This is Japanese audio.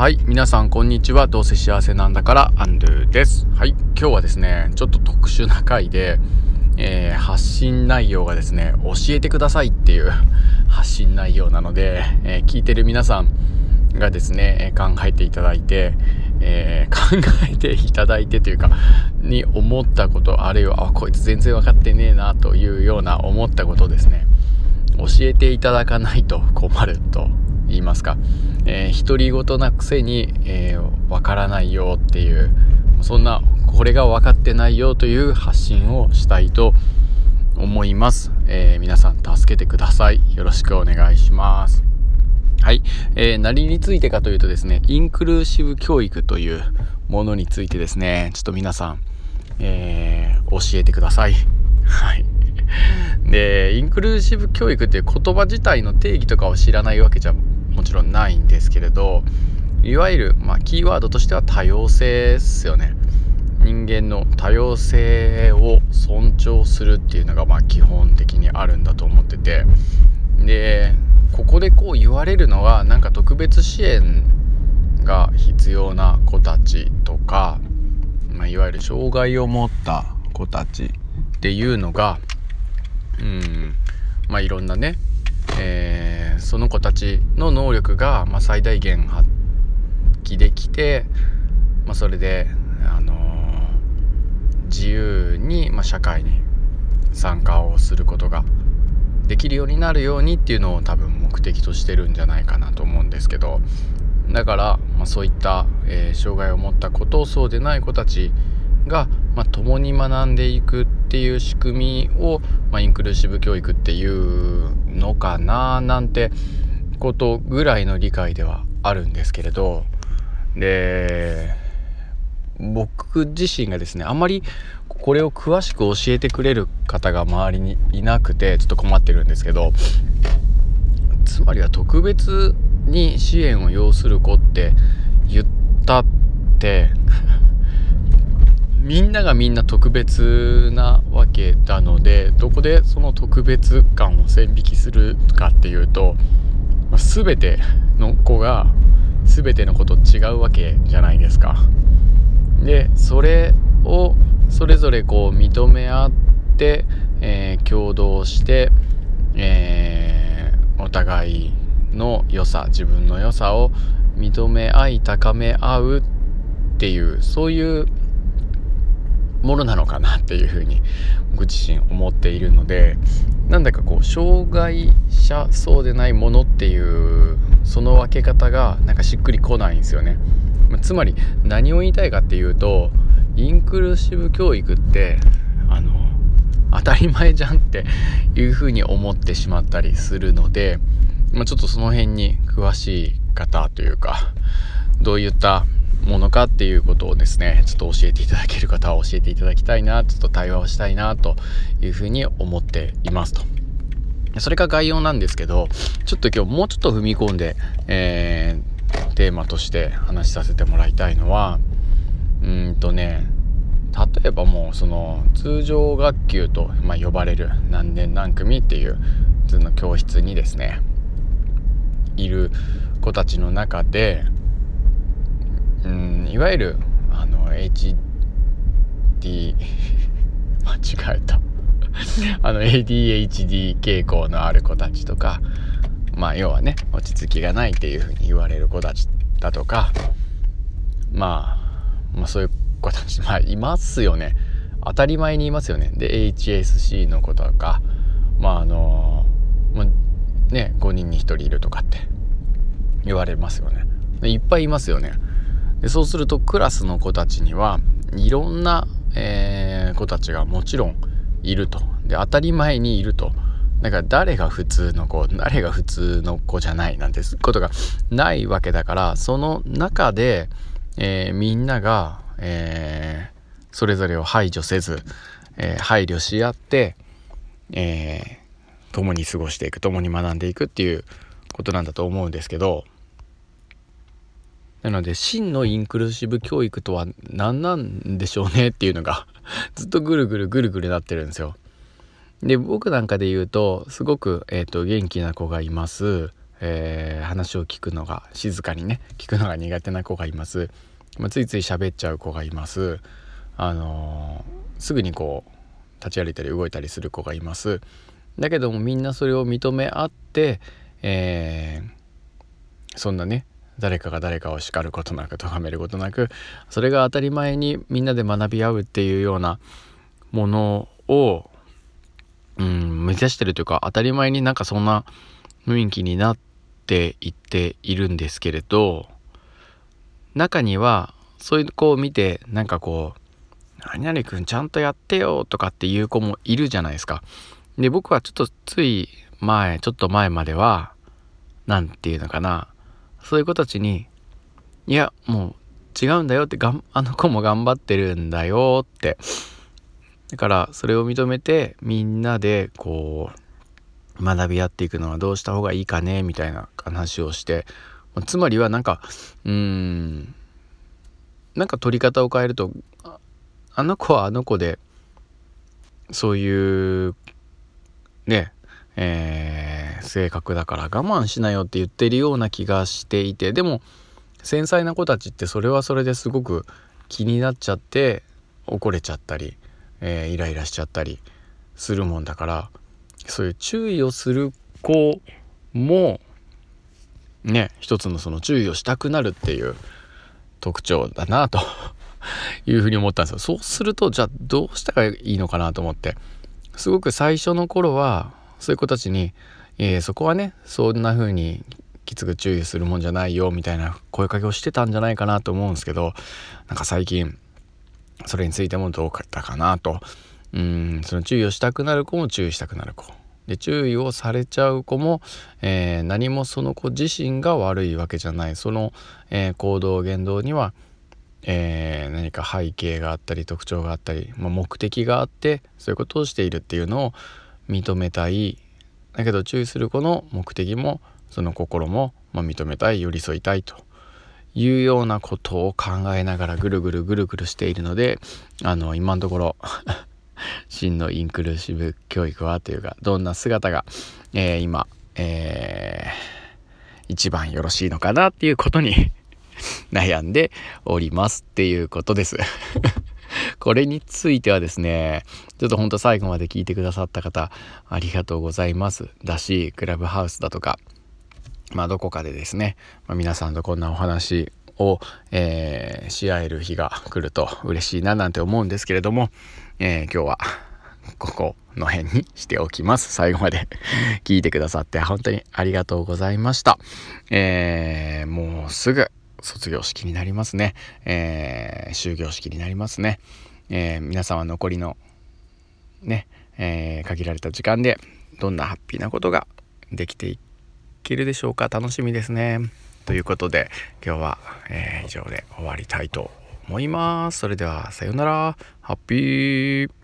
はい皆さんこんにちは。どうせ幸せなんだからアンドゥです。はい今日はですねちょっと特殊な回で、えー、発信内容がですね教えてくださいっていう 発信内容なので、えー、聞いてる皆さんがですね考えていただいて、えー、考えていただいてというかに思ったことあるいはあこいつ全然分かってねえなというような思ったことですね教えていただかないと困ると言いますか、えー、独り言なくせに、えー、分からないよっていうそんなこれが分かってないよという発信をしたいと思います、えー、皆さん助けてください。よろしくお願いします。はい、えー、何についてかというとですねインクルーシブ教育というものについてですねちょっと皆さん、えー、教えてください。はい。でインクルーシブ教育っていう言葉自体の定義とかを知らないわけじゃもちろんないんですけれどいわゆる、まあ、キーワードとしては多様性ですよね。人間の多様性を尊重するっていうのがまあ基本的にあるんだと思ってて。でここでこう言われるのはなんか特別支援が必要な子たちとか、まあ、いわゆる障害を持った子たちっていうのがうんまあいろんなねえー、その子たちの能力が、まあ、最大限発揮できて、まあ、それで、あのー、自由に、まあ、社会に参加をすることができるようになるようにっていうのを多分目的としてるんじゃないかなと思うんですけどだから、まあ、そういった、えー、障害を持った子とそうでない子たちが、まあ、共に学んでいくっていう仕組みを、まあ、インクルーシブ教育っていうのかななんてことぐらいの理解ではあるんですけれど。で僕自身がですねあんまりこれを詳しく教えてくれる方が周りにいなくてちょっと困ってるんですけど。つまりは特別に支援を要する子って言ったってみんながみんな特別なわけなのでどこでその特別感を線引きするかっていうと全ての子が全ての子と違うわけじゃないですか。でそれをそれぞれこう認め合って、えー、共同して、えー、お互いの良さ自分の良さを認め合い高め合うっていうそういうものなのかなっていうふうに僕自身思っているのでなんだかこう障害者そうでないものっていうその分け方がなんかしっくりこないんですよね。つまり何を言いたいかっていうとインクルーシブ教育ってあの当たり前じゃんっていうふうに思ってしまったりするので、まあ、ちょっとその辺に詳しい方というかどういったものかっていうことをですねちょっと教えていただける方は教えていただきたいなちょっと対話をしたいなというふうに思っていますと。それが概要なんですけどちょっと今日もうちょっと踏み込んで、えー、テーマとして話しさせてもらいたいのはうんとね例えばもうその通常学級と、まあ、呼ばれる何年何組っていう普通の教室にですねいる子たちの中でいわゆるあの HD 間違えた。あの ADHD 傾向のある子たちとかまあ要はね落ち着きがないっていうふうに言われる子たちだとか、まあ、まあそういう子たちまあいますよね。当たり前にいますよね。で HSC の子とかまああのまあ、ね5人に1人いるとかって言われますよね。いっぱいいますよね。でそうするとクラスの子たちにはいろんな、えー、子たちがもちろんいると。で当たり前にいると。だから誰が普通の子誰が普通の子じゃないなんてことがないわけだからその中で、えー、みんなが、えー、それぞれを排除せず、え、配慮し合って、え共に過ごしていく共に学んでいくっていうことなんだと思うんですけどなので真のインクルーシブ教育とは何なんでしょうねっていうのが ずっとぐるぐるぐるぐるなってるんですよ。で僕なんかで言うとすごく、えーと、元気な子がいます、えー、話を聞くのが静かにね聞くのが苦手な子がいます、まあ、ついつい喋っちゃう子がいます。あのー、すぐにこう立ち歩いたり動いたりする子がいます。だけどもみんなそれを認め合って、えー、そんなね誰かが誰かを叱ることなく咎めることなくそれが当たり前にみんなで学び合うっていうようなものを、うん、目指してるというか当たり前になんかそんな雰囲気になっていっているんですけれど中にはそういう子を見てなんかこう「何々くんちゃんとやってよ」とかっていう子もいるじゃないですか。で僕はちょっとつい前ちょっと前までは何て言うのかなそういう子たちに「いやもう違うんだよ」ってがんあの子も頑張ってるんだよって。だからそれを認めてみんなでこう学び合っていくのはどうした方がいいかねみたいな話をして。つまりはなんかうーんなんか取り方を変えるとあの子はあの子でそういうねえー、性格だから我慢しなよって言ってるような気がしていてでも繊細な子たちってそれはそれですごく気になっちゃって怒れちゃったり、えー、イライラしちゃったりするもんだからそういう注意をする子もね一つのその注意をしたくなるっていう特徴だなと いうふうに思ったんですよ。そうするとじゃあどうしたらいいのかなと思ってすごく最初の頃はそういう子たちに、えー、そこはねそんな風にきつく注意するもんじゃないよみたいな声かけをしてたんじゃないかなと思うんですけどなんか最近それについてもどうかったかなと。うんその注意をしたくなる子も注意したくなる子。で注意をされちゃう子も、えー、何もその子自身が悪いわけじゃない。その、えー、行動言動には、えー、何か背景があったり特徴があったり、まあ、目的があってそういうことをしているっていうのを認めたい。だけど注意する子の目的もその心も、ま、認めたい寄り添いたいと。いうようなことを考えながらぐるぐるぐるぐるしているのであの今のところ 真のインクルーシブ教育はというかどんな姿が、えー、今、えー、一番よろしいのかなっていうことに 悩んでおります。っていうことです。これについてはですね、ちょっとほんと最後まで聞いてくださった方、ありがとうございます。だし、クラブハウスだとか、まあどこかでですね、まあ、皆さんとこんなお話を、えー、し合える日が来ると嬉しいななんて思うんですけれども、えー、今日はここの辺にしておきます。最後まで聞いてくださって本当にありがとうございました。えー、もうすぐ卒業式になりますね。えー、終業式になりますね。えー、皆さんは残りのね、えー、限られた時間でどんなハッピーなことができていけるでしょうか楽しみですね。ということで今日は、えー、以上で終わりたいと思います。それではさようなら。ハッピー